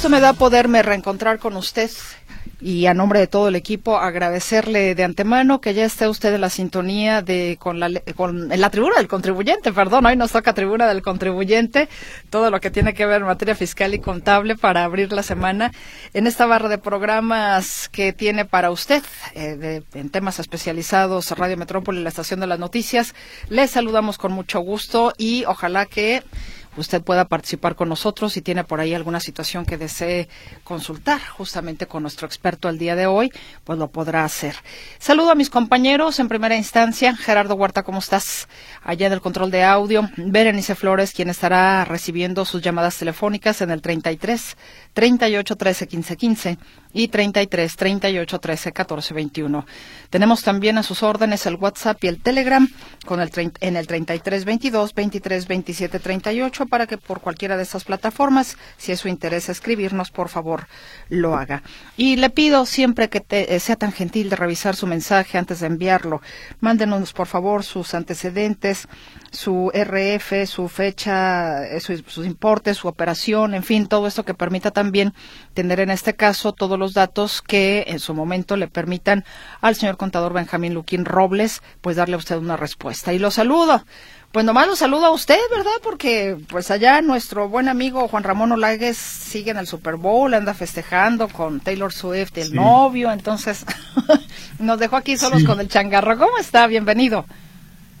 Gusto me da poderme reencontrar con usted y a nombre de todo el equipo agradecerle de antemano que ya esté usted en la sintonía de con la con en la tribuna del contribuyente, perdón, hoy nos toca tribuna del contribuyente, todo lo que tiene que ver en materia fiscal y contable para abrir la semana en esta barra de programas que tiene para usted eh, en temas especializados Radio Metrópoli, la estación de las noticias. Le saludamos con mucho gusto y ojalá que usted pueda participar con nosotros si tiene por ahí alguna situación que desee consultar justamente con nuestro experto el día de hoy, pues lo podrá hacer. Saludo a mis compañeros en primera instancia. Gerardo Huerta, ¿cómo estás? Allá en el control de audio. Berenice Flores, quien estará recibiendo sus llamadas telefónicas en el 33 38 13 15 15 y 33 38 13 14 21. Tenemos también a sus órdenes el WhatsApp y el Telegram con el en el 33 22 23 27 38 para que por cualquiera de estas plataformas, si es su interés escribirnos, por favor lo haga. Y le pido siempre que eh, sea tan gentil de revisar su mensaje antes de enviarlo. Mándenos por favor sus antecedentes, su RF, su fecha, eh, sus importes, su operación, en fin, todo esto que permita también tener en este caso todos los datos que en su momento le permitan al señor contador Benjamín Luquín Robles, pues darle a usted una respuesta. Y lo saludo. Pues nomás lo saludo a usted, ¿verdad? Porque pues allá nuestro buen amigo Juan Ramón Olagues sigue en el Super Bowl, anda festejando con Taylor Swift, el novio, entonces nos dejó aquí solos con el changarro. ¿Cómo está? Bienvenido.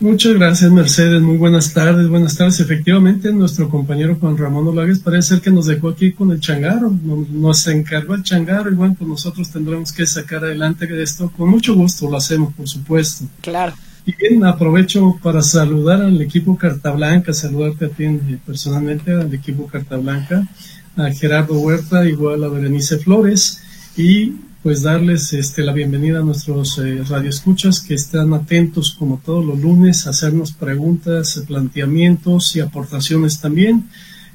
Muchas gracias, Mercedes. Muy buenas tardes. Buenas tardes. Efectivamente, nuestro compañero Juan Ramón Olagues parece ser que nos dejó aquí con el changarro. Nos encargó el changarro y bueno, pues nosotros tendremos que sacar adelante esto. Con mucho gusto lo hacemos, por supuesto. Claro. Y bien, aprovecho para saludar al equipo Carta Blanca, saludarte a ti personalmente, al equipo Carta Blanca, a Gerardo Huerta, igual a Berenice Flores y pues darles este, la bienvenida a nuestros eh, radioescuchas que están atentos como todos los lunes a hacernos preguntas, planteamientos y aportaciones también.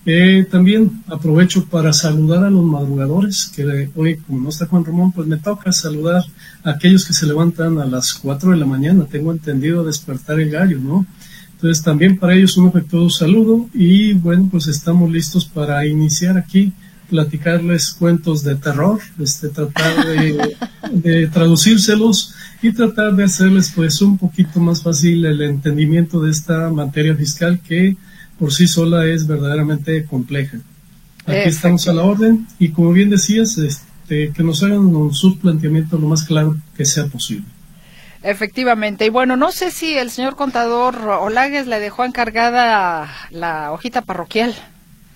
Eh, también aprovecho para saludar a los madrugadores, que hoy como no está Juan Ramón, pues me toca saludar a aquellos que se levantan a las 4 de la mañana, tengo entendido despertar el gallo, ¿no? Entonces también para ellos un afectuoso saludo y bueno, pues estamos listos para iniciar aquí platicarles cuentos de terror, este, tratar de, traducírselos y tratar de hacerles pues un poquito más fácil el entendimiento de esta materia fiscal que por sí sola es verdaderamente compleja. Aquí estamos a la orden y como bien decías, este, que nos hagan su planteamiento lo más claro que sea posible. Efectivamente. Y bueno, no sé si el señor contador Olagues le dejó encargada la hojita parroquial.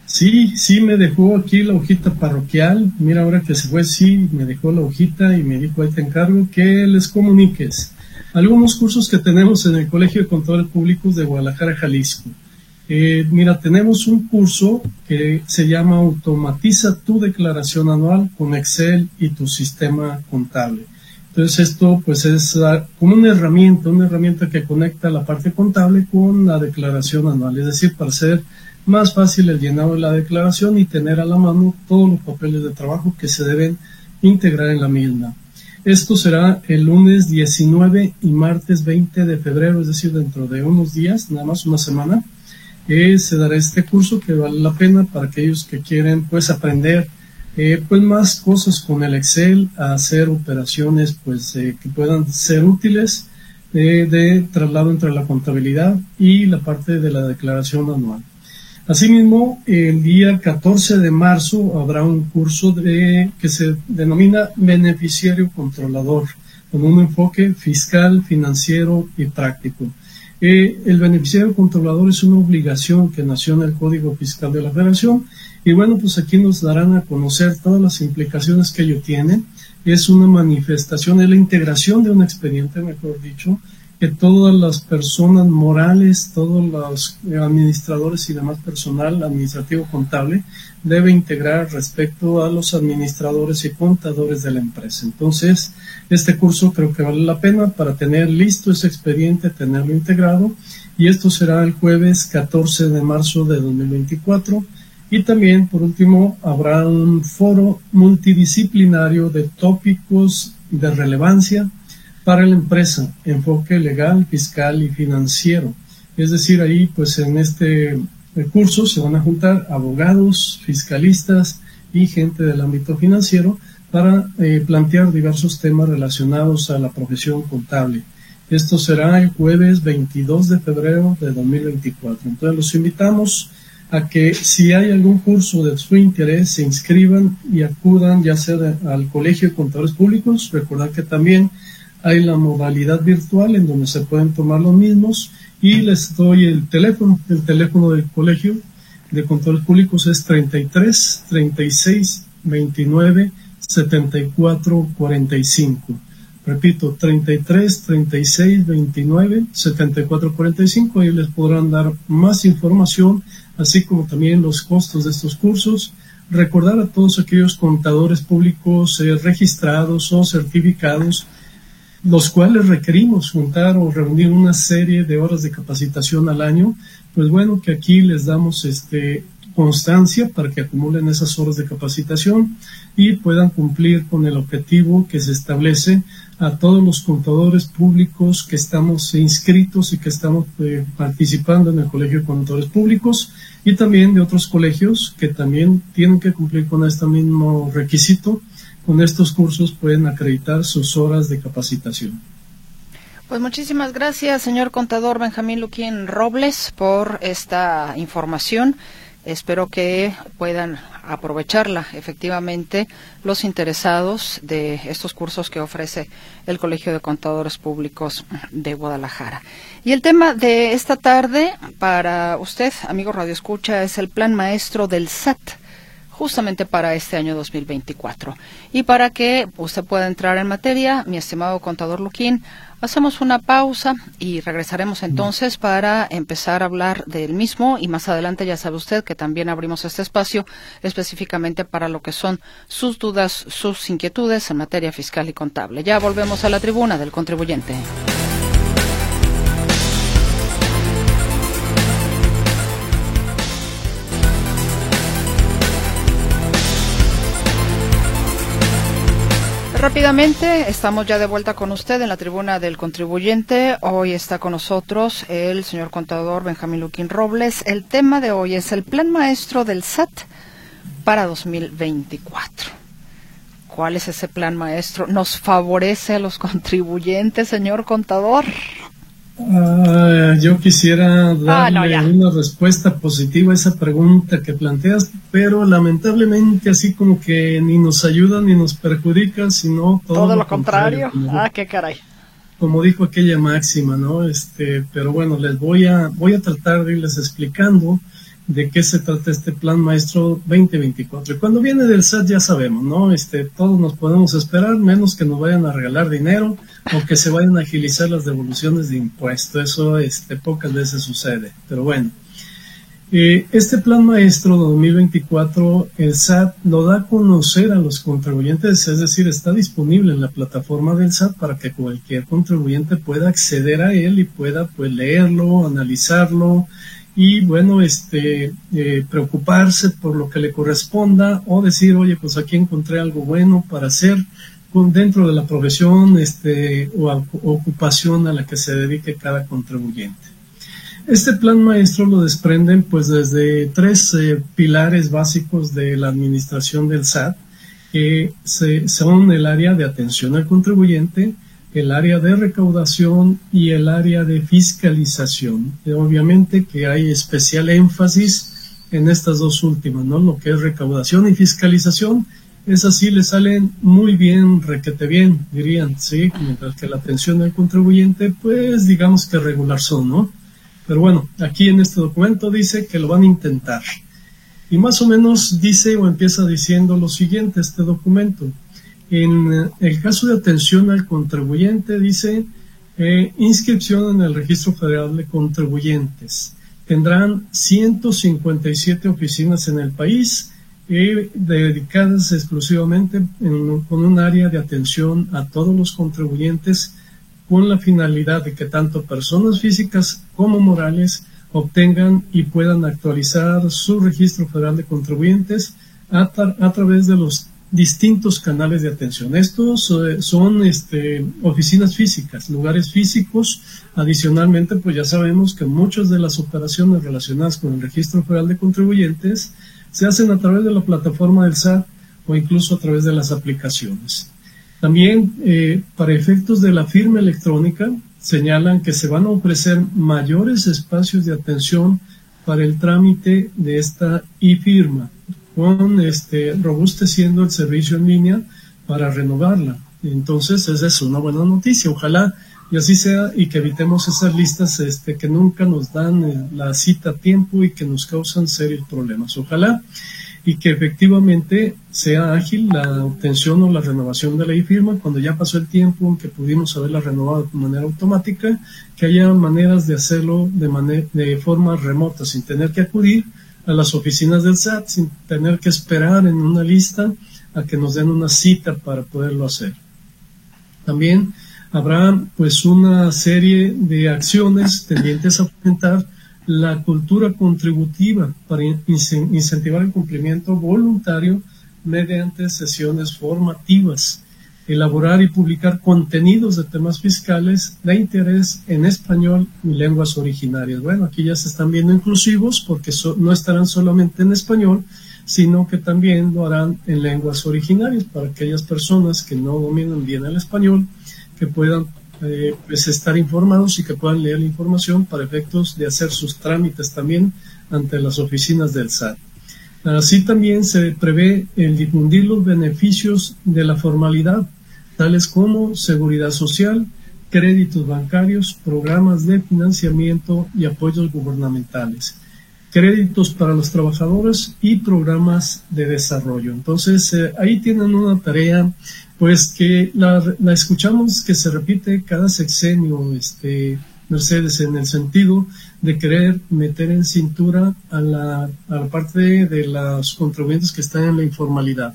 Sí, sí, me dejó aquí la hojita parroquial. Mira, ahora que se fue, sí, me dejó la hojita y me dijo, ahí te encargo que les comuniques algunos cursos que tenemos en el Colegio de Contadores Públicos de Guadalajara, Jalisco. Eh, mira, tenemos un curso que se llama Automatiza tu declaración anual con Excel y tu sistema contable. Entonces esto pues es ah, como una herramienta, una herramienta que conecta la parte contable con la declaración anual, es decir, para hacer más fácil el llenado de la declaración y tener a la mano todos los papeles de trabajo que se deben integrar en la misma. Esto será el lunes 19 y martes 20 de febrero, es decir, dentro de unos días, nada más una semana, que se dará este curso que vale la pena para aquellos que quieren pues aprender eh, pues más cosas con el Excel, hacer operaciones pues eh, que puedan ser útiles eh, de traslado entre la contabilidad y la parte de la declaración anual. Asimismo, el día 14 de marzo habrá un curso de, que se denomina beneficiario controlador, con un enfoque fiscal, financiero y práctico. Eh, el beneficiario controlador es una obligación que nació en el Código Fiscal de la Federación y bueno, pues aquí nos darán a conocer todas las implicaciones que ello tiene. Es una manifestación, es la integración de un expediente, mejor dicho, que todas las personas morales, todos los administradores y demás personal administrativo contable debe integrar respecto a los administradores y contadores de la empresa. Entonces, este curso creo que vale la pena para tener listo ese expediente, tenerlo integrado y esto será el jueves 14 de marzo de 2024 y también, por último, habrá un foro multidisciplinario de tópicos de relevancia para la empresa, enfoque legal, fiscal y financiero. Es decir, ahí pues en este curso se van a juntar abogados, fiscalistas y gente del ámbito financiero para eh, plantear diversos temas relacionados a la profesión contable. Esto será el jueves 22 de febrero de 2024. Entonces los invitamos a que si hay algún curso de su interés se inscriban y acudan ya sea al Colegio de Contadores Públicos. Recordar que también hay la modalidad virtual en donde se pueden tomar los mismos y les doy el teléfono, el teléfono del colegio de control públicos es 33 36 29 74 45. Repito, 33 36 29 74 45. Ahí les podrán dar más información, así como también los costos de estos cursos. Recordar a todos aquellos contadores públicos eh, registrados o certificados los cuales requerimos juntar o reunir una serie de horas de capacitación al año, pues bueno, que aquí les damos este constancia para que acumulen esas horas de capacitación y puedan cumplir con el objetivo que se establece a todos los contadores públicos que estamos inscritos y que estamos eh, participando en el Colegio de Contadores Públicos y también de otros colegios que también tienen que cumplir con este mismo requisito con estos cursos pueden acreditar sus horas de capacitación. Pues muchísimas gracias, señor contador Benjamín Luquín Robles, por esta información. Espero que puedan aprovecharla efectivamente los interesados de estos cursos que ofrece el Colegio de Contadores Públicos de Guadalajara. Y el tema de esta tarde para usted, amigo Radio Escucha, es el plan maestro del SAT justamente para este año 2024. Y para que usted pueda entrar en materia, mi estimado contador Luquín, hacemos una pausa y regresaremos entonces para empezar a hablar del mismo y más adelante ya sabe usted que también abrimos este espacio específicamente para lo que son sus dudas, sus inquietudes en materia fiscal y contable. Ya volvemos a la tribuna del contribuyente. Rápidamente, estamos ya de vuelta con usted en la tribuna del contribuyente. Hoy está con nosotros el señor contador Benjamín Luquín Robles. El tema de hoy es el plan maestro del SAT para 2024. ¿Cuál es ese plan maestro? ¿Nos favorece a los contribuyentes, señor contador? Ah, yo quisiera ah, darle una respuesta positiva a esa pregunta que planteas, pero lamentablemente así como que ni nos ayuda ni nos perjudica, sino todo, lo, contrario. ah, qué caray. Como dijo aquella máxima, ¿no? Este, pero bueno, les voy a voy a tratar de irles explicando de qué se trata este plan maestro 2024. Y cuando viene del SAT ya sabemos, ¿no? Este, todos nos podemos esperar, menos que nos vayan a regalar dinero o que se vayan a agilizar las devoluciones de impuestos. Eso este, pocas veces sucede. Pero bueno, eh, este plan maestro 2024, el SAT lo da a conocer a los contribuyentes, es decir, está disponible en la plataforma del SAT para que cualquier contribuyente pueda acceder a él y pueda pues leerlo, analizarlo, y bueno, este, eh, preocuparse por lo que le corresponda o decir, oye, pues aquí encontré algo bueno para hacer con, dentro de la profesión este, o ocupación a la que se dedique cada contribuyente. Este plan maestro lo desprenden pues desde tres eh, pilares básicos de la administración del SAT, que son el área de atención al contribuyente, el área de recaudación y el área de fiscalización. obviamente que hay especial énfasis en estas dos últimas, ¿no? Lo que es recaudación y fiscalización, esas sí le salen muy bien, requete bien, dirían, ¿sí? Mientras que la atención al contribuyente, pues digamos que regular son, ¿no? Pero bueno, aquí en este documento dice que lo van a intentar. Y más o menos dice o empieza diciendo lo siguiente este documento. En el caso de atención al contribuyente, dice, eh, inscripción en el Registro Federal de Contribuyentes. Tendrán 157 oficinas en el país eh, dedicadas exclusivamente con un área de atención a todos los contribuyentes con la finalidad de que tanto personas físicas como morales obtengan y puedan actualizar su registro federal de contribuyentes a través de los distintos canales de atención. Estos eh, son este, oficinas físicas, lugares físicos. Adicionalmente, pues ya sabemos que muchas de las operaciones relacionadas con el registro federal de contribuyentes se hacen a través de la plataforma del SAT o incluso a través de las aplicaciones. También, eh, para efectos de la firma electrónica, señalan que se van a ofrecer mayores espacios de atención para el trámite de esta e-firma con este, robusteciendo el servicio en línea para renovarla. Entonces, esa es una buena noticia. Ojalá y así sea y que evitemos esas listas este, que nunca nos dan eh, la cita a tiempo y que nos causan serios problemas. Ojalá y que efectivamente sea ágil la obtención o la renovación de la e-firma cuando ya pasó el tiempo en que pudimos haberla renovado de manera automática, que haya maneras de hacerlo de, de forma remota sin tener que acudir a las oficinas del SAT sin tener que esperar en una lista a que nos den una cita para poderlo hacer. También habrá pues una serie de acciones tendientes a aumentar la cultura contributiva para incentivar el cumplimiento voluntario mediante sesiones formativas elaborar y publicar contenidos de temas fiscales de interés en español y lenguas originarias. Bueno, aquí ya se están viendo inclusivos porque no estarán solamente en español, sino que también lo harán en lenguas originarias para aquellas personas que no dominan bien el español, que puedan eh, pues, estar informados y que puedan leer la información para efectos de hacer sus trámites también ante las oficinas del SAT. Así también se prevé el difundir los beneficios de la formalidad tales como seguridad social, créditos bancarios, programas de financiamiento y apoyos gubernamentales, créditos para los trabajadores y programas de desarrollo. Entonces, eh, ahí tienen una tarea, pues que la, escuchamos que se repite cada sexenio, este, Mercedes, en el sentido de querer meter en cintura a la, a la parte de los contribuyentes que están en la informalidad.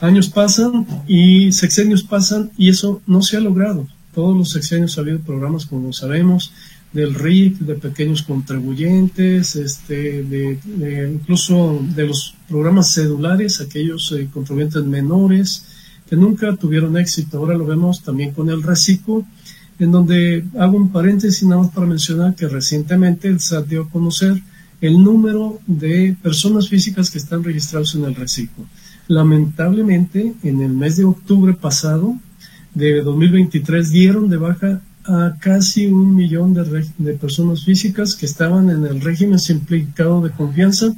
Años pasan y sexenios pasan y eso no se ha logrado. Todos los sexenios ha habido programas, como sabemos, del RIC, de pequeños contribuyentes, este, de, incluso de los programas cedulares, aquellos eh, contribuyentes menores que nunca tuvieron éxito. Ahora lo vemos también con el RECICO, en donde hago un paréntesis nada más para mencionar que recientemente el SAT dio a conocer el número de personas físicas que están registrados en el RECICO. Lamentablemente, en el mes de octubre pasado de 2023 dieron de baja a casi un millón de, personas físicas que estaban en el régimen simplificado de confianza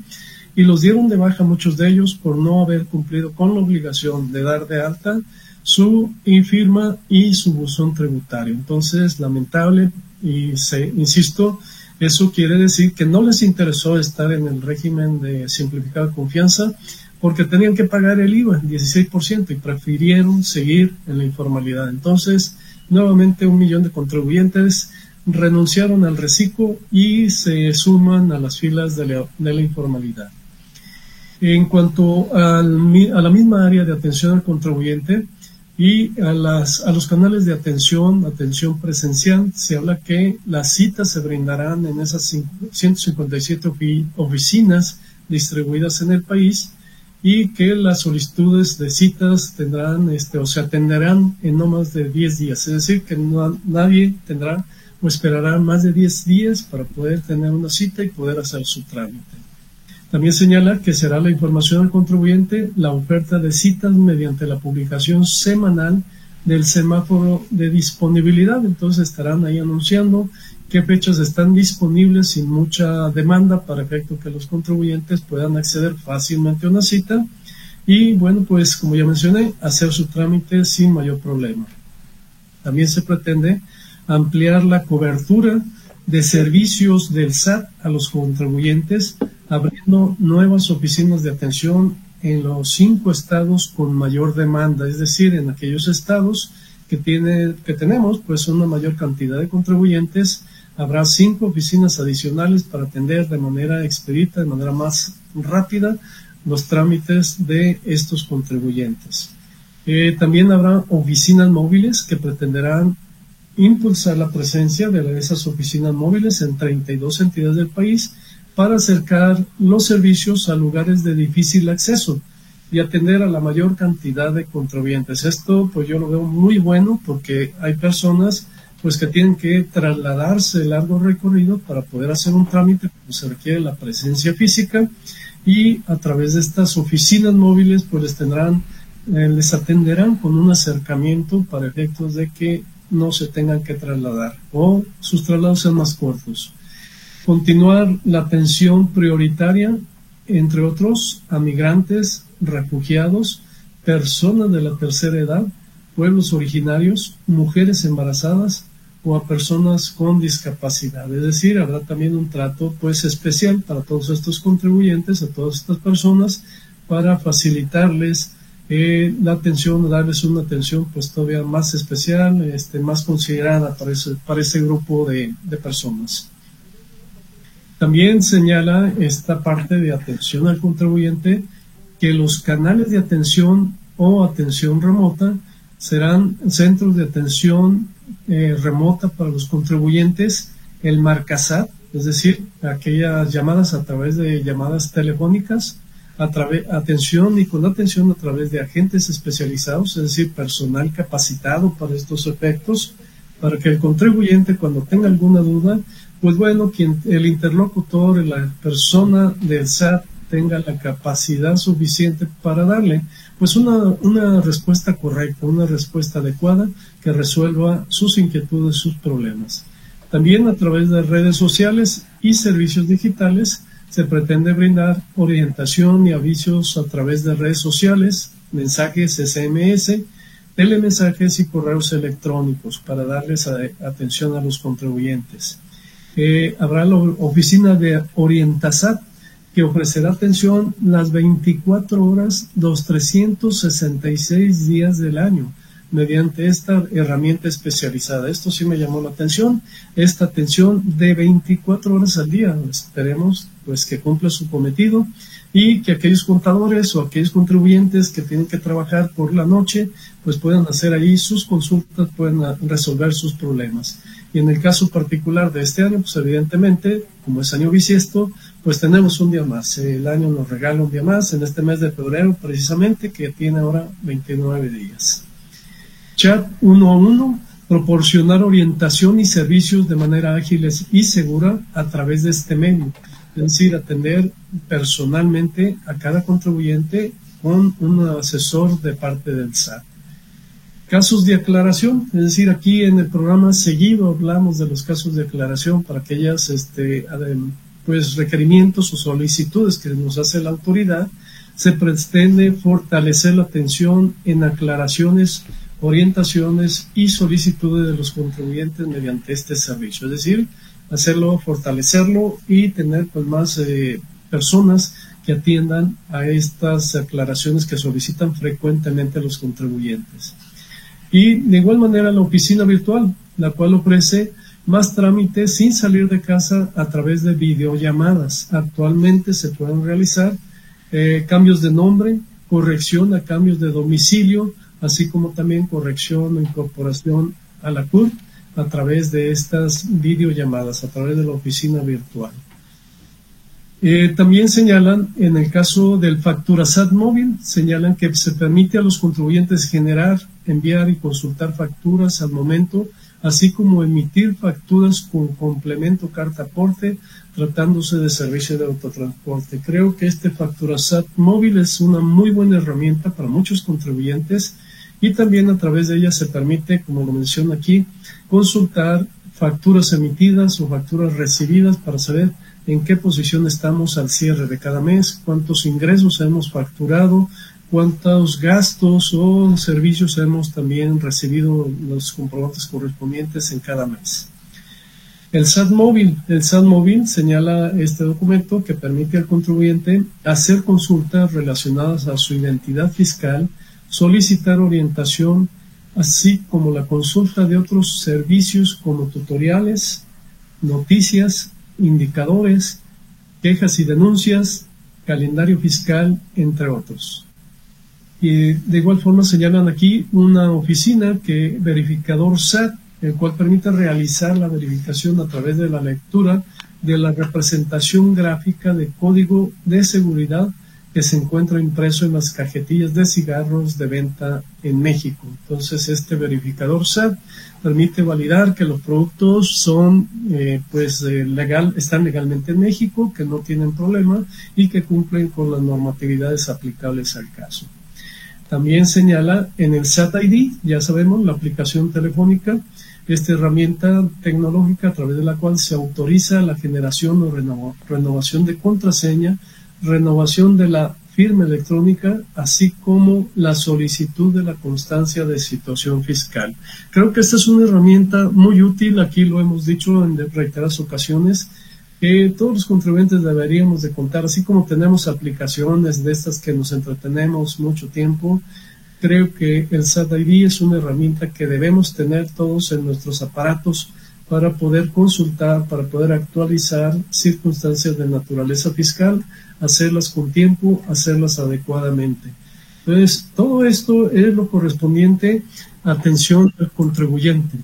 y los dieron de baja muchos de ellos por no haber cumplido con la obligación de dar de alta su firma y su buzón tributario. Entonces, lamentable y se, insisto, eso quiere decir que no les interesó estar en el régimen de simplificado de confianza porque tenían que pagar el IVA, 16%, y prefirieron seguir en la informalidad. Entonces, nuevamente un millón de contribuyentes renunciaron al reciclo y se suman a las filas de la, informalidad. En cuanto a la misma área de atención al contribuyente y a, los canales de atención, atención presencial, se habla que las citas se brindarán en esas 157 oficinas distribuidas en el país y que las solicitudes de citas tendrán este, o se atenderán en no más de 10 días. Es decir, que nadie tendrá o esperará más de 10 días para poder tener una cita y poder hacer su trámite. También señala que será la información al contribuyente la oferta de citas mediante la publicación semanal del semáforo de disponibilidad. Entonces estarán ahí anunciando qué fechas están disponibles sin mucha demanda para efecto que los contribuyentes puedan acceder fácilmente a una cita y bueno pues como ya mencioné hacer su trámite sin mayor problema. También se pretende ampliar la cobertura de servicios del SAT a los contribuyentes abriendo nuevas oficinas de atención en los cinco estados con mayor demanda, es decir, en aquellos estados que, tiene, que tenemos, pues una mayor cantidad de contribuyentes, habrá cinco oficinas adicionales para atender de manera expedita, de manera más rápida, los trámites de estos contribuyentes. Eh, también habrá oficinas móviles que pretenderán impulsar la presencia de esas oficinas móviles en 32 entidades del país para acercar los servicios a lugares de difícil acceso y atender a la mayor cantidad de contribuyentes. Esto pues yo lo veo muy bueno porque hay personas pues que tienen que trasladarse largo recorrido para poder hacer un trámite, pues se requiere la presencia física y a través de estas oficinas móviles pues les tendrán eh, les atenderán con un acercamiento para efectos de que no se tengan que trasladar o sus traslados sean más cortos. Continuar la atención prioritaria, entre otros, a migrantes, refugiados, personas de la tercera edad, pueblos originarios, mujeres embarazadas o a personas con discapacidad. Es decir, habrá también un trato pues especial para todos estos contribuyentes, a todas estas personas, para facilitarles eh, la atención, darles una atención pues todavía más especial, este, más considerada para ese, para ese grupo de, de personas. También señala esta parte de atención al contribuyente que los canales de atención o atención remota serán centros de atención eh, remota para los contribuyentes, el Marcasat, es decir, aquellas llamadas a través de llamadas telefónicas, a través, atención y con atención a través de agentes especializados, es decir, personal capacitado para estos efectos, para que el contribuyente cuando tenga alguna duda, pues bueno, quien, el interlocutor, la persona del SAT tenga la capacidad suficiente para darle pues una, una respuesta correcta, una respuesta adecuada que resuelva sus inquietudes, sus problemas. También a través de redes sociales y servicios digitales se pretende brindar orientación y avisos a través de redes sociales, mensajes SMS, telemensajes y correos electrónicos para darles atención a los contribuyentes. Eh, habrá la oficina de Orientasat que ofrecerá atención las 24 horas, los 366 días del año mediante esta herramienta especializada. Esto sí me llamó la atención, esta atención de 24 horas al día. Esperemos pues que cumpla su cometido y que aquellos contadores o aquellos contribuyentes que tienen que trabajar por la noche pues puedan hacer ahí sus consultas, puedan resolver sus problemas. Y en el caso particular de este año, pues evidentemente, como es año bisiesto, pues tenemos un día más. El año nos regala un día más en este mes de febrero precisamente, que tiene ahora 29 días. Chat 1 a 1, proporcionar orientación y servicios de manera ágil y segura a través de este medio. Es decir, atender personalmente a cada contribuyente con un asesor de parte del SAT. Casos de aclaración, es decir, aquí en el programa seguido hablamos de los casos de aclaración para aquellas este, pues, requerimientos o solicitudes que nos hace la autoridad. Se pretende fortalecer la atención en aclaraciones, orientaciones y solicitudes de los contribuyentes mediante este servicio. Es decir, hacerlo, fortalecerlo y tener pues, más eh, personas que atiendan a estas aclaraciones que solicitan frecuentemente los contribuyentes. Y de igual manera la oficina virtual, la cual ofrece más trámites sin salir de casa a través de videollamadas. Actualmente se pueden realizar eh, cambios de nombre, corrección a cambios de domicilio, así como también corrección o incorporación a la CURP a través de estas videollamadas, a través de la oficina virtual. Eh, también señalan, en el caso del facturasat móvil, señalan que se permite a los contribuyentes generar, enviar y consultar facturas al momento, así como emitir facturas con complemento carta aporte, tratándose de servicio de autotransporte. Creo que este facturasat móvil es una muy buena herramienta para muchos contribuyentes y también a través de ella se permite, como lo menciono aquí, consultar facturas emitidas o facturas recibidas para saber en qué posición estamos al cierre de cada mes, cuántos ingresos hemos facturado, cuántos gastos o servicios hemos también recibido los comprobantes correspondientes en cada mes. El SAT móvil. El SAT móvil señala este documento que permite al contribuyente hacer consultas relacionadas a su identidad fiscal, solicitar orientación así como la consulta de otros servicios como tutoriales, noticias, indicadores, quejas y denuncias, calendario fiscal, entre otros. Y de igual forma señalan aquí una oficina que verificador SAT, el cual permite realizar la verificación a través de la lectura de la representación gráfica de código de seguridad que se encuentra impreso en las cajetillas de cigarros de venta en México. Entonces, este verificador SAT permite validar que los productos son, eh, pues, eh, legal, están legalmente en México, que no tienen problema y que cumplen con las normatividades aplicables al caso. También señala en el SAT ID, ya sabemos, la aplicación telefónica, esta herramienta tecnológica a través de la cual se autoriza la generación o renovación de contraseña, renovación de la firma electrónica, así como la solicitud de la constancia de situación fiscal. Creo que esta es una herramienta muy útil, aquí lo hemos dicho en reiteradas ocasiones, que todos los contribuyentes deberíamos de contar, así como tenemos aplicaciones de estas que nos entretenemos mucho tiempo, creo que el SAT ID es una herramienta que debemos tener todos en nuestros aparatos para poder consultar, para poder actualizar circunstancias de naturaleza fiscal, hacerlas con tiempo, hacerlas adecuadamente. Entonces, todo esto es lo correspondiente a atención al contribuyente.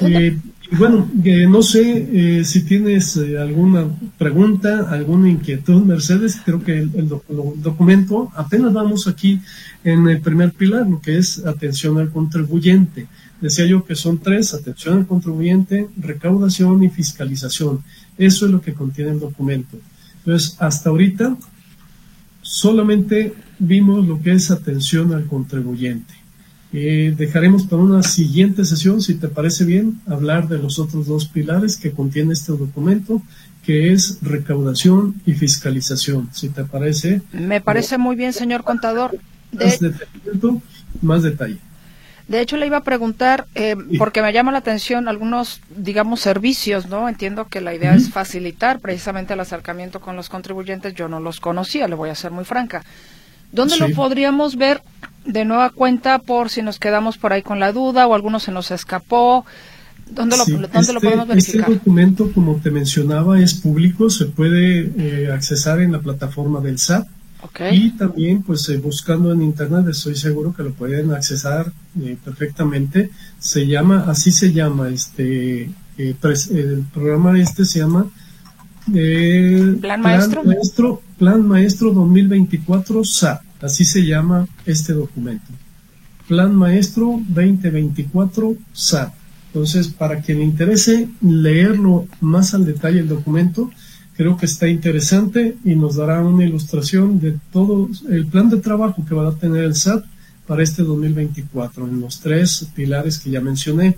Eh, bueno, no sé eh, si tienes eh, alguna pregunta, alguna inquietud, Mercedes. Creo que el, documento, apenas vamos aquí en el primer pilar, lo que es atención al contribuyente. Decía yo que son tres, atención al contribuyente, recaudación y fiscalización. Eso es lo que contiene el documento. Entonces, hasta ahorita solamente vimos lo que es atención al contribuyente. Eh, dejaremos para una siguiente sesión, si te parece bien, hablar de los otros dos pilares que contiene este documento, que es recaudación y fiscalización. Si te parece. Me parece muy bien, señor contador. Más, más detalle. De hecho, le iba a preguntar, eh, porque me llama la atención algunos, digamos, servicios, ¿no? Entiendo que la idea es facilitar precisamente el acercamiento con los contribuyentes. Yo no los conocía, le voy a ser muy franca. ¿Dónde lo podríamos ver de nueva cuenta por si nos quedamos por ahí con la duda o alguno se nos escapó? ¿Dónde, lo, ¿dónde lo, este, podemos verificar? Este documento, como te mencionaba, es público, se puede eh, accesar en la plataforma del SAT y también, pues eh, buscando en internet, estoy seguro que lo pueden accesar eh, perfectamente. Se llama, así se llama, este, eh, el programa este se llama Plan, Maestro. Maestro. Plan Maestro 2024 SAT, así se llama este documento. Plan Maestro 2024 SAT. Entonces, para quien le interese leerlo más al detalle el documento, creo que está interesante y nos dará una ilustración de todo el plan de trabajo que va a tener el SAT para este 2024 en los tres pilares que ya mencioné.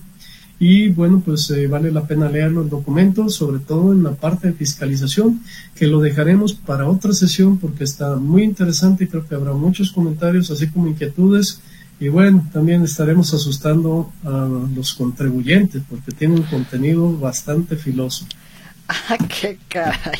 Y bueno, pues eh, vale la pena leer los documentos, sobre todo en la parte de fiscalización, que lo dejaremos para otra sesión porque está muy interesante y creo que habrá muchos comentarios, así como inquietudes. Y bueno, también estaremos asustando a los contribuyentes porque tiene un contenido bastante filoso. Ah, qué caray.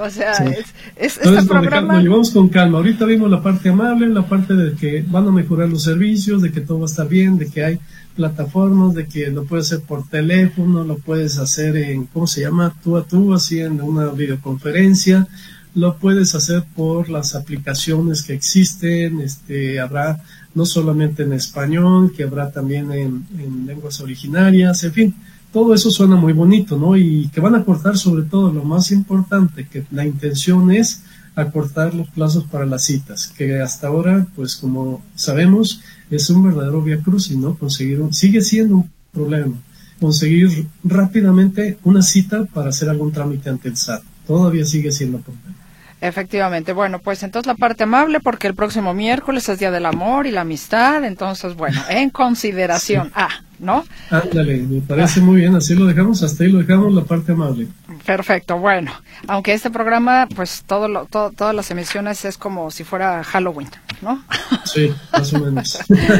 O sea, es, es este programa... Lo llevamos con calma. Ahorita vimos la parte amable, la parte de que van a mejorar los servicios, de que todo va a estar bien, de que hay plataformas, de que lo puedes hacer por teléfono, lo puedes hacer en, ¿cómo se llama? Tú a tú, así en una videoconferencia, lo puedes hacer por las aplicaciones que existen, este, habrá no solamente en español, que habrá también en, en lenguas originarias, en fin, todo eso suena muy bonito, ¿no? Y que van a cortar sobre todo lo más importante, que la intención es acortar los plazos para las citas, que hasta ahora, pues como sabemos, es un verdadero vía cruz y no conseguir, sigue siendo un problema conseguir rápidamente una cita para hacer algún trámite ante el SAT. Todavía sigue siendo un problema. Efectivamente. Bueno, pues entonces la parte amable, porque el próximo miércoles es Día del Amor y la Amistad. Entonces, bueno, en consideración. Ah, ¿no? Ándale, me parece muy bien. Así lo dejamos. Hasta ahí lo dejamos la parte amable. Perfecto, bueno, aunque este programa, pues todo lo, todas las emisiones es como si fuera Halloween, ¿no? Sí, más o menos.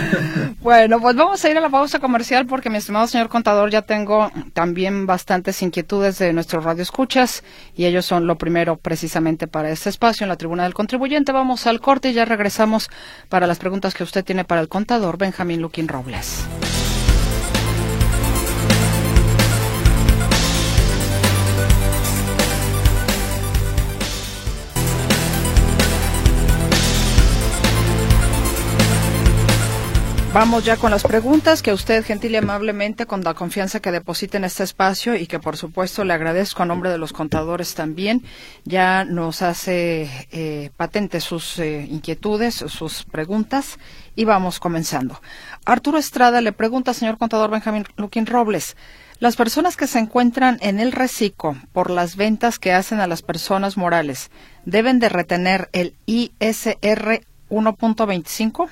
bueno, pues vamos a ir a la pausa comercial porque mi estimado señor contador ya tengo también bastantes inquietudes de nuestros radioescuchas y ellos son lo primero precisamente para este espacio en la tribuna del contribuyente. Vamos al corte y ya regresamos para las preguntas que usted tiene para el contador Benjamín Luquín Robles. Vamos ya con las preguntas que usted gentil y amablemente, con la confianza que deposita en este espacio y que por supuesto le agradezco a nombre de los contadores también, ya nos hace eh, patente sus eh, inquietudes, sus preguntas y vamos comenzando. Arturo Estrada le pregunta, señor contador Benjamín Luquín Robles, las personas que se encuentran en el reciclo por las ventas que hacen a las personas morales, ¿deben de retener el ISR 1.25?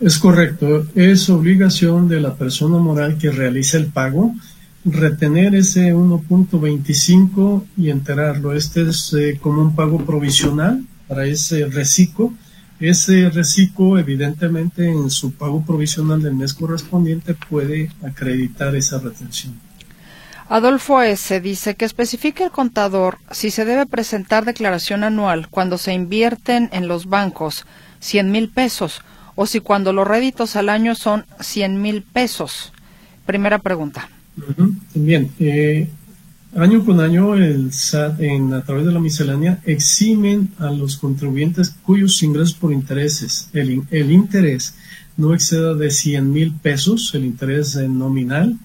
Es correcto, es obligación de la persona moral que realiza el pago retener ese 1.25 y enterarlo. Este es eh, como un pago provisional para ese reciclo. Ese reciclo, evidentemente, en su pago provisional del mes correspondiente puede acreditar esa retención. Adolfo S. dice que especifique el contador si se debe presentar declaración anual cuando se invierten en los bancos 100 mil pesos o si cuando los réditos al año son 100 mil pesos. Primera pregunta. Bien, eh, año con año el SAT en, a través de la miscelánea eximen a los contribuyentes cuyos ingresos por intereses, el, el interés no exceda de 100 mil pesos, el interés nominal,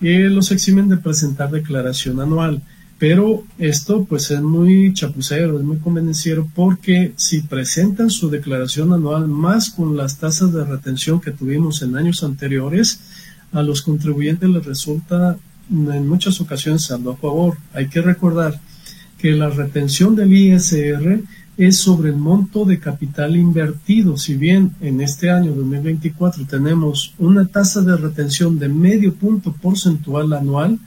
eh, los eximen de presentar declaración anual. Pero esto pues es muy chapucero, es muy convenciero porque si presentan su declaración anual más con las tasas de retención que tuvimos en años anteriores, a los contribuyentes les resulta en muchas ocasiones saldo a favor. Hay que recordar que la retención del ISR es sobre el monto de capital invertido. Si bien en este año 2024 tenemos una tasa de retención de medio punto porcentual anual,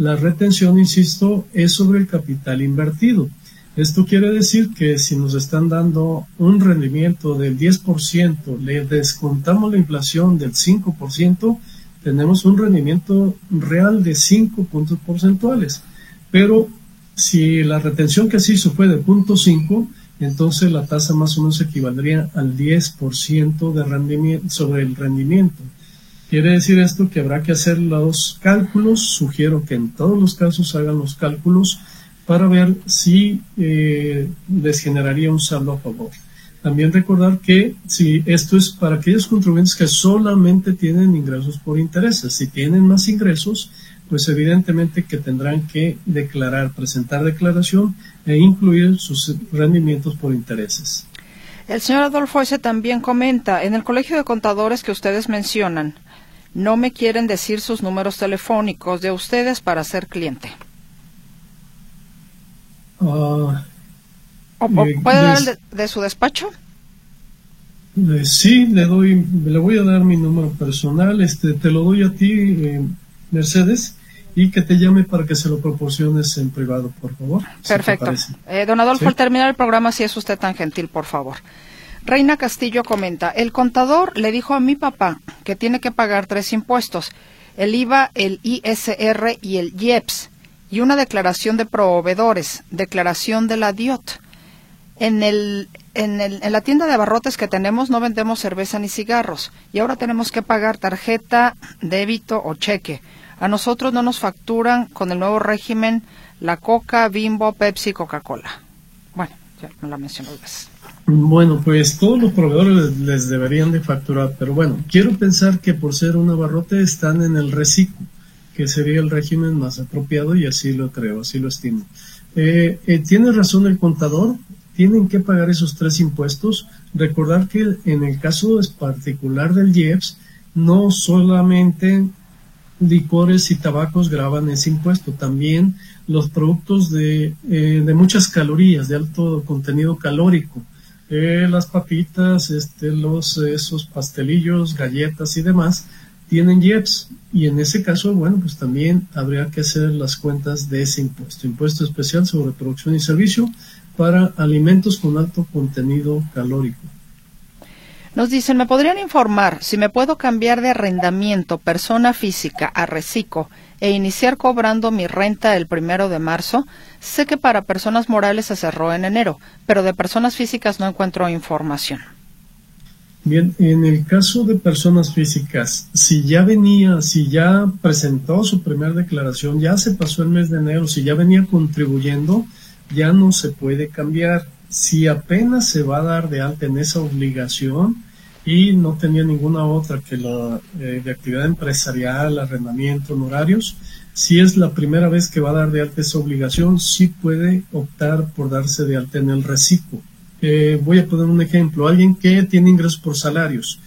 la retención, insisto, es sobre el capital invertido. Esto quiere decir que si nos están dando un rendimiento del 10%, le descontamos la inflación del 5%, tenemos un rendimiento real de 5 puntos porcentuales. Pero si la retención que se hizo fue de 0.5, entonces la tasa más o menos equivaldría al 10% de rendimiento sobre el rendimiento. Quiere decir esto que habrá que hacer los cálculos. Sugiero que en todos los casos hagan los cálculos para ver si eh, les generaría un saldo a favor. También recordar que si esto es para aquellos contribuyentes que solamente tienen ingresos por intereses, si tienen más ingresos, pues evidentemente que tendrán que declarar, presentar declaración e incluir sus rendimientos por intereses. El señor Adolfo ese también comenta, en el Colegio de Contadores que ustedes mencionan, no me quieren decir sus números telefónicos de ustedes para ser cliente. Ah, ¿Puede dar de, su despacho? sí, le doy, le voy a dar mi número personal. Este, te lo doy a ti, eh, Mercedes, y que te llame para que se lo proporciones en privado, por favor. Perfecto. Eh, don Adolfo, al terminar el programa, si es usted tan gentil, por favor. Reina Castillo comenta, el contador le dijo a mi papá que tiene que pagar tres impuestos, el IVA, el ISR y el IEPS, y una declaración de proveedores, declaración de la DIOT. En, el, en, el, en la tienda de abarrotes que tenemos no vendemos cerveza ni cigarros, y ahora tenemos que pagar tarjeta, débito o cheque. A nosotros no nos facturan con el nuevo régimen la Coca, Bimbo, Pepsi, Coca-Cola. Bueno, ya me la mencionó veces. Bueno, pues todos los proveedores les, deberían de facturar, pero bueno, quiero pensar que por ser un abarrote están en el reciclo, que sería el régimen más apropiado y así lo creo, así lo estimo. Eh, eh, tiene razón el contador, tienen que pagar esos tres impuestos. Recordar que en el caso particular del IEPS, no solamente licores y tabacos graban ese impuesto, también los productos de, eh, de muchas calorías, de alto contenido calórico, eh, las papitas, este, los, esos pastelillos, galletas y demás, tienen IEPS y en ese caso, bueno, pues también habría que hacer las cuentas de ese impuesto, impuesto especial sobre producción y servicio para alimentos con alto contenido calórico. Nos dicen, ¿me podrían informar si me puedo cambiar de arrendamiento persona física a reciclo e iniciar cobrando mi renta el primero de marzo? Sé que para personas morales se cerró en enero, pero de personas físicas no encuentro información. Bien, en el caso de personas físicas, si ya venía, si ya presentó su primera declaración, ya se pasó el mes de enero, si ya venía contribuyendo, ya no se puede cambiar si apenas se va a dar de alta en esa obligación y no tenía ninguna otra que la eh, de actividad empresarial, arrendamiento, honorarios, si es la primera vez que va a dar de alta esa obligación, sí puede optar por darse de alta en el reciclo. Eh, voy a poner un ejemplo, alguien que tiene ingresos por salarios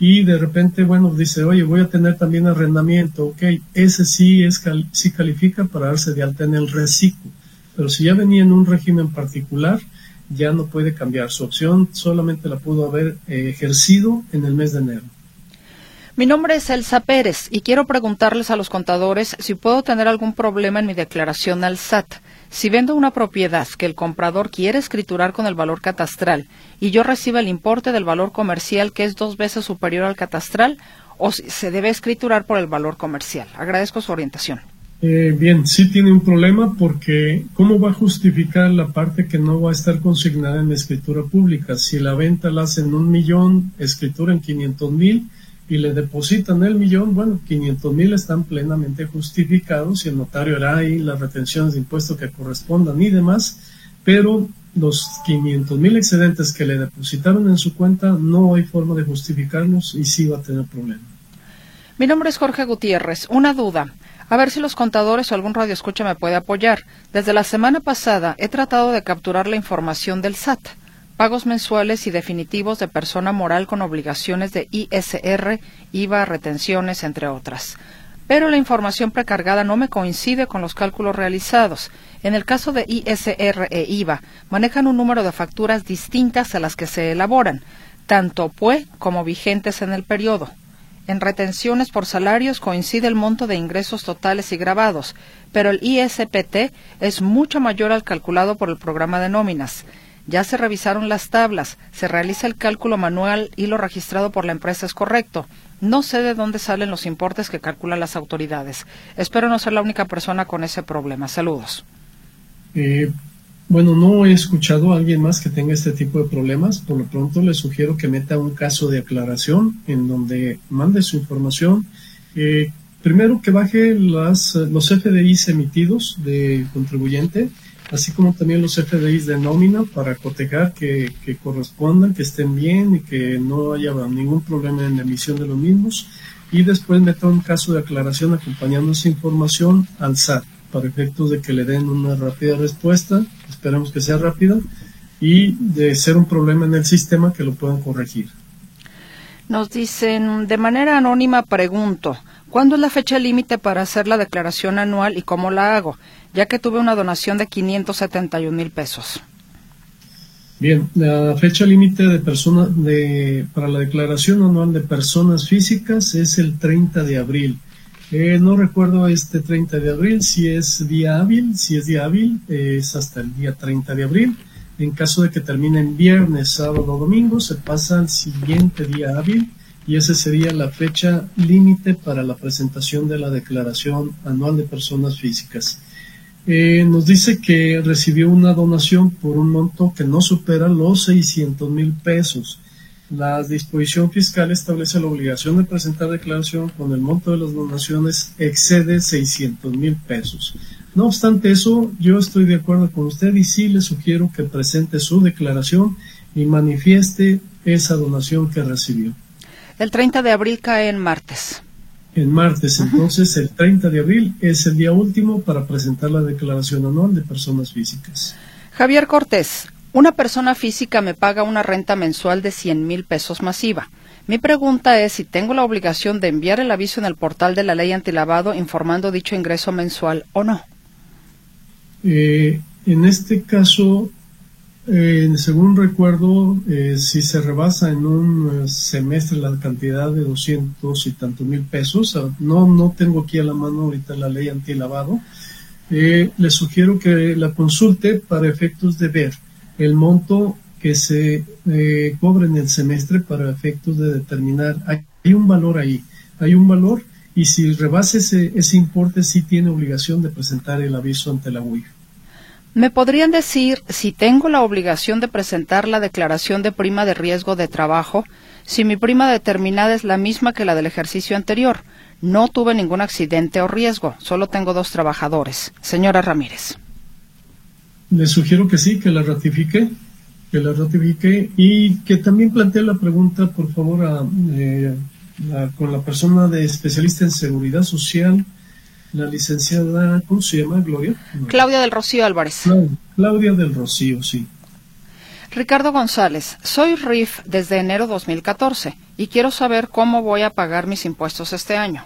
y de repente, bueno, dice, oye, voy a tener también arrendamiento, ok, ese sí, es, sí califica para darse de alta en el reciclo, pero si ya venía en un régimen particular, ya no puede cambiar. Su opción solamente la pudo haber eh, ejercido en el mes de enero. Mi nombre es Elsa Pérez y quiero preguntarles a los contadores si puedo tener algún problema en mi declaración al SAT. Si vendo una propiedad que el comprador quiere escriturar con el valor catastral y yo recibo el importe del valor comercial que es dos veces superior al catastral, o si se debe escriturar por el valor comercial. Agradezco su orientación. Eh, bien, sí tiene un problema porque ¿cómo va a justificar la parte que no va a estar consignada en escritura pública? Si la venta la hacen un millón, escritura en 500 mil y le depositan el millón, bueno, 500 mil están plenamente justificados y el notario hará ahí las retenciones de impuestos que correspondan y demás, pero los 500 mil excedentes que le depositaron en su cuenta no hay forma de justificarlos y sí va a tener problemas. Mi nombre es Jorge Gutiérrez. Una duda. A ver si los contadores o algún radio escucha me puede apoyar. Desde la semana pasada he tratado de capturar la información del SAT, pagos mensuales y definitivos de persona moral con obligaciones de ISR, IVA, retenciones, entre otras. Pero la información precargada no me coincide con los cálculos realizados. En el caso de ISR e IVA, manejan un número de facturas distintas a las que se elaboran, tanto PUE como vigentes en el periodo. En retenciones por salarios coincide el monto de ingresos totales y grabados, pero el ISPT es mucho mayor al calculado por el programa de nóminas. Ya se revisaron las tablas, se realiza el cálculo manual y lo registrado por la empresa es correcto. No sé de dónde salen los importes que calculan las autoridades. Espero no ser la única persona con ese problema. Saludos. Eh, bueno, no he escuchado a alguien más que tenga este tipo de problemas. Por lo pronto le sugiero que meta un caso de aclaración en donde mande su información. Eh, primero que baje las, los FDIs emitidos de contribuyente, así como también los FDIs de nómina para cotejar que, que correspondan, que estén bien y que no haya ningún problema en la emisión de los mismos. Y después meta un caso de aclaración acompañando esa información al SAT para efectos de que le den una rápida respuesta, esperamos que sea rápida, y de ser un problema en el sistema que lo puedan corregir. Nos dicen, de manera anónima pregunto, ¿cuándo es la fecha límite para hacer la declaración anual y cómo la hago? Ya que tuve una donación de 571 mil pesos. Bien, la fecha límite de persona de, para la declaración anual de personas físicas es el 30 de abril. Eh, no recuerdo este 30 de abril, si es día hábil, si es día hábil, es hasta el día 30 de abril. En caso de que termine en viernes, sábado o domingo, se pasa al siguiente día hábil y esa sería la fecha límite para la presentación de la declaración anual de personas físicas. Eh, nos dice que recibió una donación por un monto que no supera los 600 mil pesos. La disposición fiscal establece la obligación de presentar declaración cuando el monto de las donaciones excede 600 mil pesos. No obstante eso, yo estoy de acuerdo con usted y sí le sugiero que presente su declaración y manifieste esa donación que recibió. El 30 de abril cae en martes. En martes, entonces el 30 de abril es el día último para presentar la declaración anual de personas físicas. Javier Cortés, una persona física me paga una renta mensual de 100 mil pesos masiva. Mi pregunta es si tengo la obligación de enviar el aviso en el portal de la ley antilavado informando dicho ingreso mensual o no. Eh, en este caso, eh, según recuerdo, eh, si se rebasa en un semestre la cantidad de 200 y tantos mil pesos, ah, no, no tengo aquí a la mano ahorita la ley antilavado, eh, le sugiero que la consulte para efectos de ver el monto que se eh, cobra en el semestre para efectos de determinar, hay, un valor ahí, hay un valor y si rebase ese, ese importe sí tiene obligación de presentar el aviso ante la UIF. ¿Me podrían decir si tengo la obligación de presentar la declaración de prima de riesgo de trabajo si mi prima determinada es la misma que la del ejercicio anterior? No tuve ningún accidente o riesgo, solo tengo dos trabajadores. Señora Ramírez. Le sugiero que sí, que la ratifique, que la ratifique y que también plantee la pregunta, por favor, eh, con la persona de especialista en seguridad social la licenciada, ¿cómo se llama, Gloria? Claudia del Rocío Álvarez. Claudia, del Rocío, sí. Ricardo González, soy RIF desde enero 2014 y quiero saber cómo voy a pagar mis impuestos este año.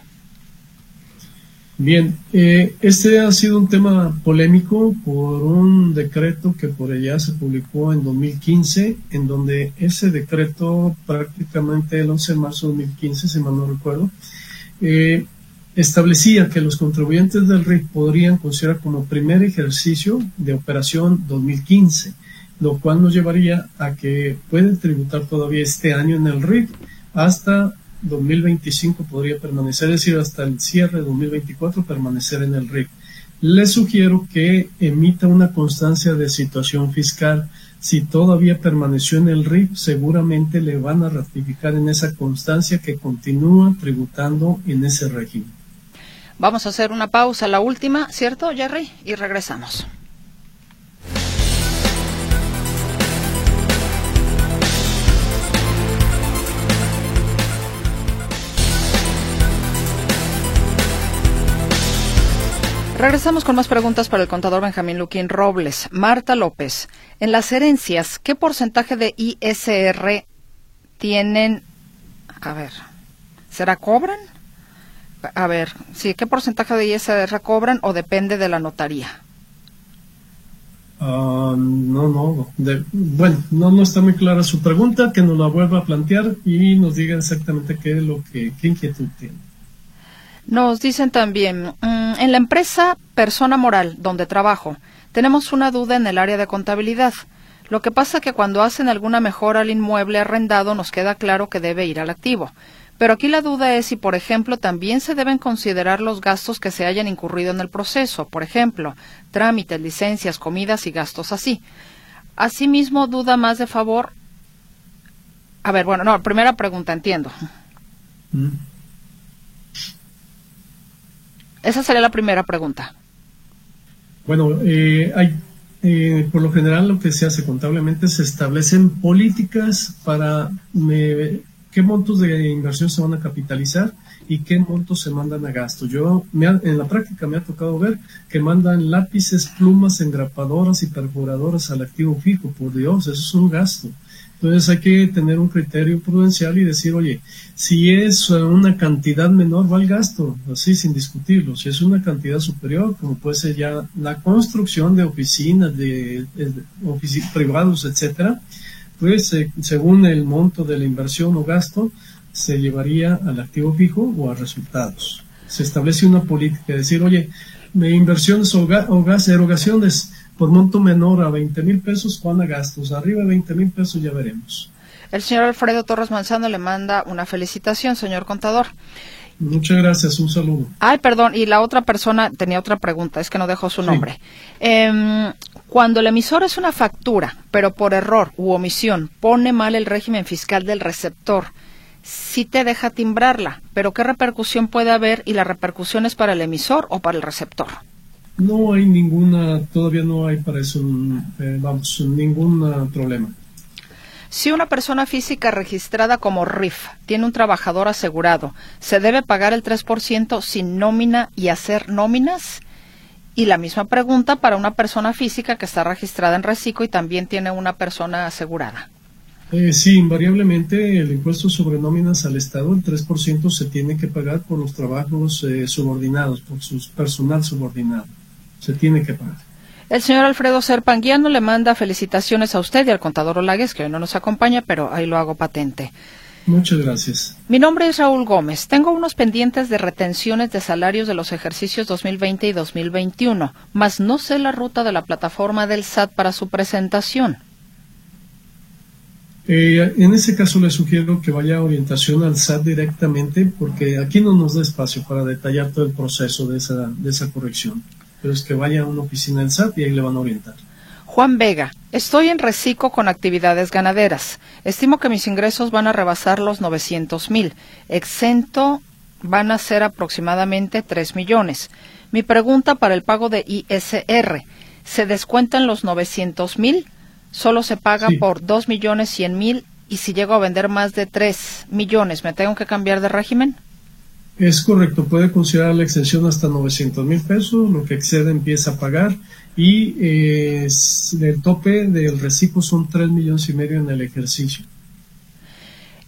Bien, eh, este ha sido un tema polémico por un decreto que por allá se publicó en 2015, en donde ese decreto prácticamente el 11 de marzo de 2015, si mal no recuerdo, eh, establecía que los contribuyentes del RIF podrían considerar como primer ejercicio de operación 2015, lo cual nos llevaría a que pueden tributar todavía este año en el RIF hasta 2025 podría permanecer, es decir, hasta el cierre de 2024 permanecer en el RIF. Le sugiero que emita una constancia de situación fiscal. Si todavía permaneció en el RIF, seguramente le van a ratificar en esa constancia que continúa tributando en ese régimen. Vamos a hacer una pausa, la última, ¿cierto, Jerry? Y regresamos. Regresamos con más preguntas para el contador Benjamín Luquín Robles. Marta López, en las herencias, ¿qué porcentaje de ISR tienen? A ver, ¿será cobran? a ver, sí, ¿qué porcentaje de ISR cobran o depende de la notaría? Ah, no, no, bueno, no, no está muy clara su pregunta, que nos la vuelva a plantear y nos diga exactamente qué es lo que, qué inquietud tiene. Nos dicen también, mm, en la empresa persona moral donde trabajo, tenemos una duda en el área de contabilidad. Lo que pasa es que cuando hacen alguna mejora al inmueble arrendado nos queda claro que debe ir al activo. Pero aquí la duda es si, por ejemplo, también se deben considerar los gastos que se hayan incurrido en el proceso, por ejemplo, trámites, licencias, comidas y gastos así. Asimismo, duda más de favor. A ver, bueno, no, primera pregunta, entiendo. Mm. Esa sería la primera pregunta. Bueno, eh, hay, eh, por lo general lo que se hace contablemente se establecen políticas para me, qué montos de inversión se van a capitalizar y qué montos se mandan a gasto. Yo en la práctica me ha tocado ver que mandan lápices, plumas, engrapadoras y perforadoras al activo fijo. Por Dios, eso es un gasto. Entonces hay que tener un criterio prudencial y decir, oye, si es una cantidad menor, va el gasto, así sin discutirlo. Si es una cantidad superior, como puede ser ya la construcción de oficinas, de, oficinas privados, etcétera, pues eh, según el monto de la inversión o gasto, se llevaría al activo fijo o a resultados. Se establece una política, de decir, oye, inversiones o, gas, erogaciones por monto menor a 20 mil pesos, van a gastos? Arriba de 20 mil pesos ya veremos. El señor Alfredo Torres Manzano le manda una felicitación, señor contador. Muchas gracias, un saludo. Ay, perdón, y la otra persona tenía otra pregunta, es que no dejó su nombre. Em, cuando el emisor es una factura, pero por error u omisión pone mal el régimen fiscal del receptor, sí te deja timbrarla, pero ¿qué repercusión puede haber y la repercusión es para el emisor o para el receptor? No hay ninguna, todavía no hay para eso, eh, vamos, ningún problema. Si una persona física registrada como RIF tiene un trabajador asegurado, ¿se debe pagar el 3% sin nómina y hacer nóminas? Y la misma pregunta para una persona física que está registrada en Recico y también tiene una persona asegurada. Eh, sí, invariablemente el impuesto sobre nóminas al Estado, el 3% se tiene que pagar por los trabajos eh, subordinados, por su personal subordinado. Se tiene que pagar. El señor Alfredo Serpanguiano le manda felicitaciones a usted y al contador Olagues, que hoy no nos acompaña, pero ahí lo hago patente. Muchas gracias. Mi nombre es Raúl Gómez. Tengo unos pendientes de retenciones de salarios de los ejercicios 2020 y 2021, mas no sé la ruta de la plataforma del SAT para su presentación. Eh, en ese caso le sugiero que vaya a orientación al SAT directamente porque aquí no nos da espacio para detallar todo el proceso de esa, de esa corrección. Pero es que vaya a una oficina del SAT y ahí le van a orientar. Juan Vega, estoy en reciclo con actividades ganaderas. Estimo que mis ingresos van a rebasar los 900 mil. Exento van a ser aproximadamente 3 millones. Mi pregunta para el pago de ISR, ¿se descuentan los 900 mil? solo se paga por dos millones cien mil y si llego a vender más de tres millones, ¿me tengo que cambiar de régimen? Es correcto, puede considerar la exención hasta 900 mil pesos, lo que excede empieza a pagar y eh, el tope del reciclo son tres millones y medio en el ejercicio.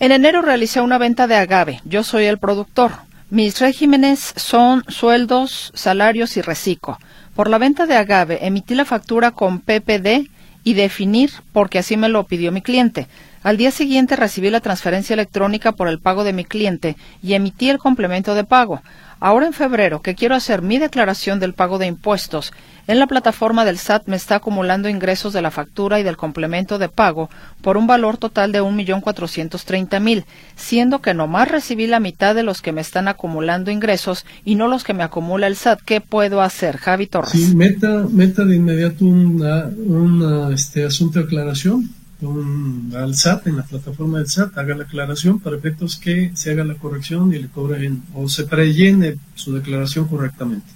En enero realicé una venta de agave, yo soy el productor. Mis regímenes son sueldos, salarios y reciclo. Por la venta de agave emití la factura con PPD y definir porque así me lo pidió mi cliente. Al día siguiente recibí la transferencia electrónica por el pago de mi cliente y emití el complemento de pago. Ahora en febrero, que quiero hacer mi declaración del pago de impuestos, en la plataforma del SAT me está acumulando ingresos de la factura y del complemento de pago por un valor total de 1.430.000, siendo que nomás recibí la mitad de los que me están acumulando ingresos y no los que me acumula el SAT. ¿Qué puedo hacer, Javi Torres? Meta, meta de inmediato un este, asunto de aclaración un, al SAT, en la plataforma del SAT, haga la aclaración para efectos que se haga la corrección y le cobren o se prellene su declaración correctamente.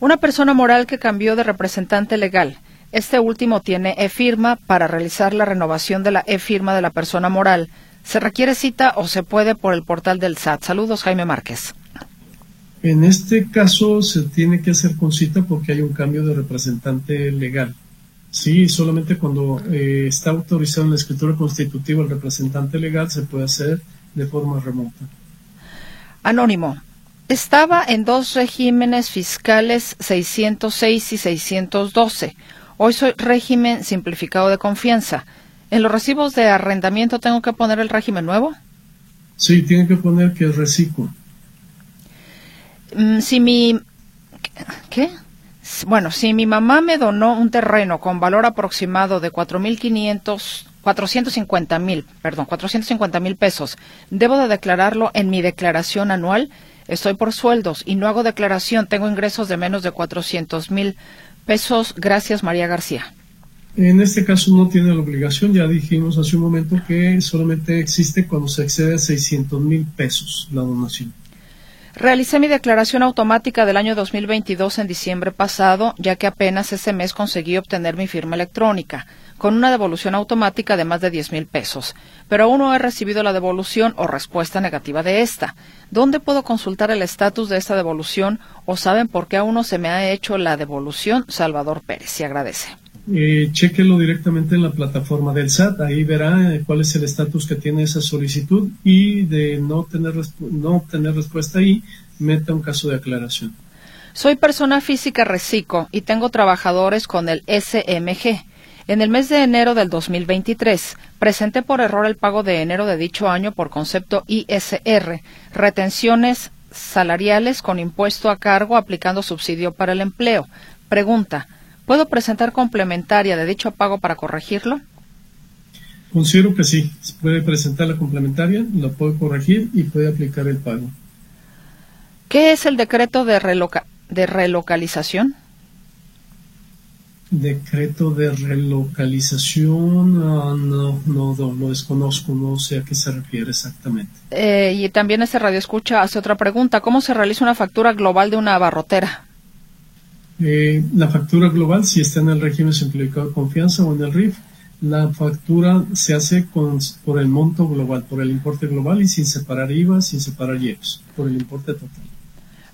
Una persona moral que cambió de representante legal. Este último tiene e-firma para realizar la renovación de la e-firma de la persona moral. ¿Se requiere cita o se puede por el portal del SAT? Saludos, Jaime Márquez. En este caso se tiene que hacer con cita porque hay un cambio de representante legal. Sí, solamente cuando eh, está autorizado en la escritura constitutiva el representante legal se puede hacer de forma remota. Anónimo. Estaba en dos regímenes fiscales 606 y 612. Hoy soy régimen simplificado de confianza. ¿En los recibos de arrendamiento tengo que poner el régimen nuevo? Sí, tiene que poner que es reciclo. Mm, si mi... ¿Qué? Bueno, si mi mamá me donó un terreno con valor aproximado de 4.500, 450 mil, perdón, 450 mil pesos, ¿debo de declararlo en mi declaración anual? Estoy por sueldos y no hago declaración, tengo ingresos de menos de 400 mil pesos. Gracias, María García. En este caso no tiene la obligación, ya dijimos hace un momento que solamente existe cuando se excede a 600 mil pesos la donación. Realicé mi declaración automática del año 2022 en diciembre pasado, ya que apenas ese mes conseguí obtener mi firma electrónica, con una devolución automática de más de 10 mil pesos. Pero aún no he recibido la devolución o respuesta negativa de esta. ¿Dónde puedo consultar el estatus de esta devolución o saben por qué aún no se me ha hecho la devolución? Salvador Pérez, se agradece eh, chequelo directamente en la plataforma del SAT, ahí verá eh, cuál es el estatus que tiene esa solicitud y de no tener, no obtener respuesta ahí, meta un caso de aclaración. Soy persona física reciclo y tengo trabajadores con el SMG. En el mes de enero del 2023, presenté por error el pago de enero de dicho año por concepto ISR, retenciones salariales con impuesto a cargo aplicando subsidio para el empleo. Pregunta, ¿Puedo presentar complementaria de dicho pago para corregirlo? Considero que sí. Se puede presentar la complementaria, la puede corregir y puede aplicar el pago. ¿Qué es el decreto de, de relocalización? Decreto de relocalización, ah, no, no, lo desconozco, no sé a qué se refiere exactamente. Eh, y también este radio escucha hace otra pregunta. ¿Cómo se realiza una factura global de una abarrotera? Eh, la factura global, si está en el régimen simplificado de confianza o en el RIF, la factura se hace con, por el monto global, por el importe global y sin separar IVA, sin separar IEPS, por el importe total.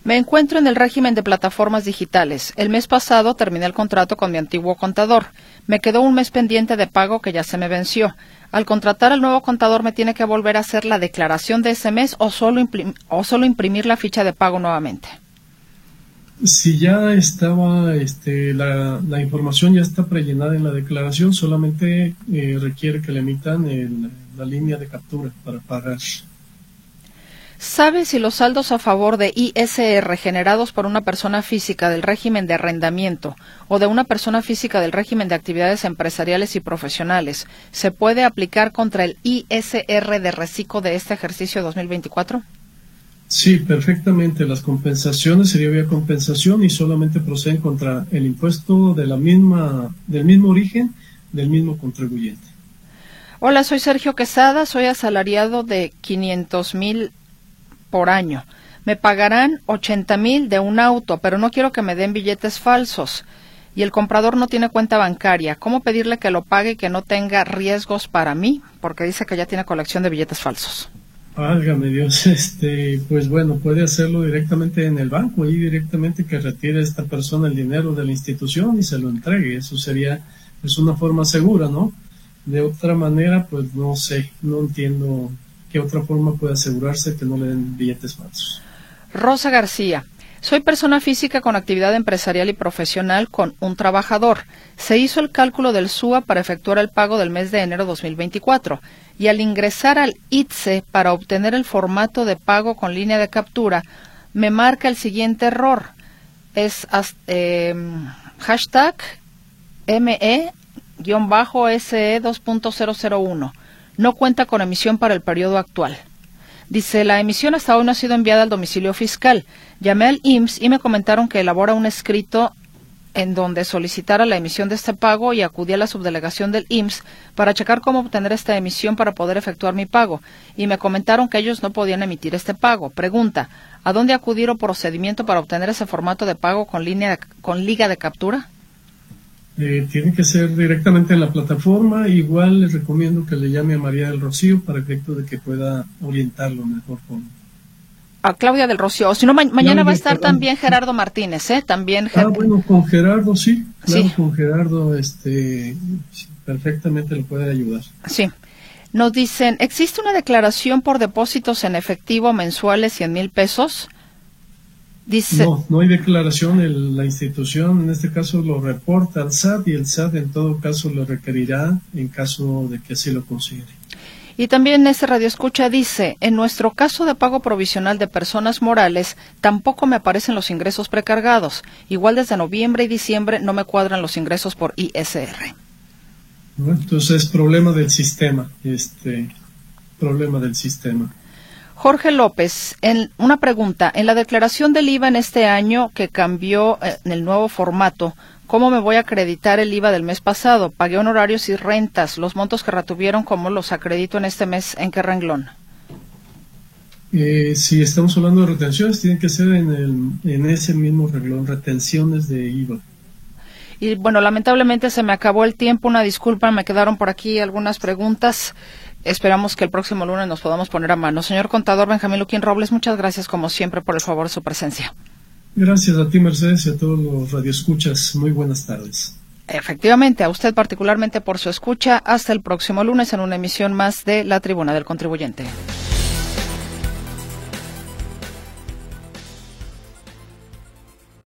Me encuentro en el régimen de plataformas digitales. El mes pasado terminé el contrato con mi antiguo contador. Me quedó un mes pendiente de pago que ya se me venció. Al contratar al nuevo contador me tiene que volver a hacer la declaración de ese mes o solo, o solo imprimir la ficha de pago nuevamente. Si ya estaba, este, la, información ya está prellenada en la declaración, solamente eh, requiere que le emitan el, la línea de captura para pagar. ¿Sabe si los saldos a favor de ISR generados por una persona física del régimen de arrendamiento o de una persona física del régimen de actividades empresariales y profesionales se puede aplicar contra el ISR de reciclo de este ejercicio 2024? Sí, perfectamente. Las compensaciones sería vía compensación y solamente proceden contra el impuesto de la misma, del mismo origen del mismo contribuyente. Hola, soy Sergio Quesada, soy asalariado de 500 mil por año. Me pagarán 80 mil de un auto, pero no quiero que me den billetes falsos. Y el comprador no tiene cuenta bancaria. ¿Cómo pedirle que lo pague y que no tenga riesgos para mí? Porque dice que ya tiene colección de billetes falsos. Válgame Dios, este, pues bueno, puede hacerlo directamente en el banco y directamente que retire esta persona el dinero de la institución y se lo entregue. Eso sería, es pues, una forma segura, ¿no? De otra manera, pues no sé, no entiendo ¿qué otra forma puede asegurarse que no le den billetes falsos? Rosa García. Soy persona física con actividad empresarial y profesional con un trabajador. Se hizo el cálculo del SUA para efectuar el pago del mes de enero 2024 y al ingresar al ITSE para obtener el formato de pago con línea de captura, me marca el siguiente error. Es eh, hashtag ME-SE 2.001 no cuenta con emisión para el periodo actual. Dice, la emisión hasta hoy no ha sido enviada al domicilio fiscal. Llamé al IMSS y me comentaron que elabora un escrito en donde solicitara la emisión de este pago y acudí a la subdelegación del IMSS para checar cómo obtener esta emisión para poder efectuar mi pago. Y me comentaron que ellos no podían emitir este pago. Pregunta, ¿a dónde acudir o procedimiento para obtener ese formato de pago con, línea con liga de captura? Eh, tiene que ser directamente en la plataforma. Igual les recomiendo que le llame a María del Rocío para efecto de que pueda orientarlo mejor con. A Claudia del Rocío. O si no, mañana va a estar también Gerardo Martínez, ¿eh? También. Ah, bueno, con Gerardo sí. Claro, con Gerardo, este, perfectamente le puede ayudar. Sí. Nos dicen, ¿existe una declaración por depósitos en efectivo mensuales 100 mil pesos? No, no hay declaración. El, la institución en este caso lo reporta al SAT y el SAT en todo caso lo requerirá en caso de que así lo considere. Y también ese radio escucha dice, en nuestro caso de pago provisional de personas morales, tampoco me aparecen los ingresos precargados. Igual desde noviembre y diciembre no me cuadran los ingresos por ISR. entonces es problema del sistema, este problema del sistema. Jorge López, en una pregunta, en la declaración del IVA en este año que cambió eh, en el nuevo formato, ¿cómo me voy a acreditar el IVA del mes pasado? Pagué honorarios y rentas, los montos que retuvieron, ¿cómo los acredito en este mes? ¿En qué renglón? Eh, si estamos hablando de retenciones, tienen que ser en, el, en ese mismo renglón, retenciones de IVA. Y bueno, lamentablemente se me acabó el tiempo, una disculpa, me quedaron por aquí algunas preguntas. Esperamos que el próximo lunes nos podamos poner a mano. Señor contador Benjamín Luquín Robles, muchas gracias como siempre por el favor de su presencia. Gracias a ti, Mercedes, y a todos los radioescuchas. Muy buenas tardes. Efectivamente, a usted particularmente por su escucha. Hasta el próximo lunes en una emisión más de La Tribuna del Contribuyente.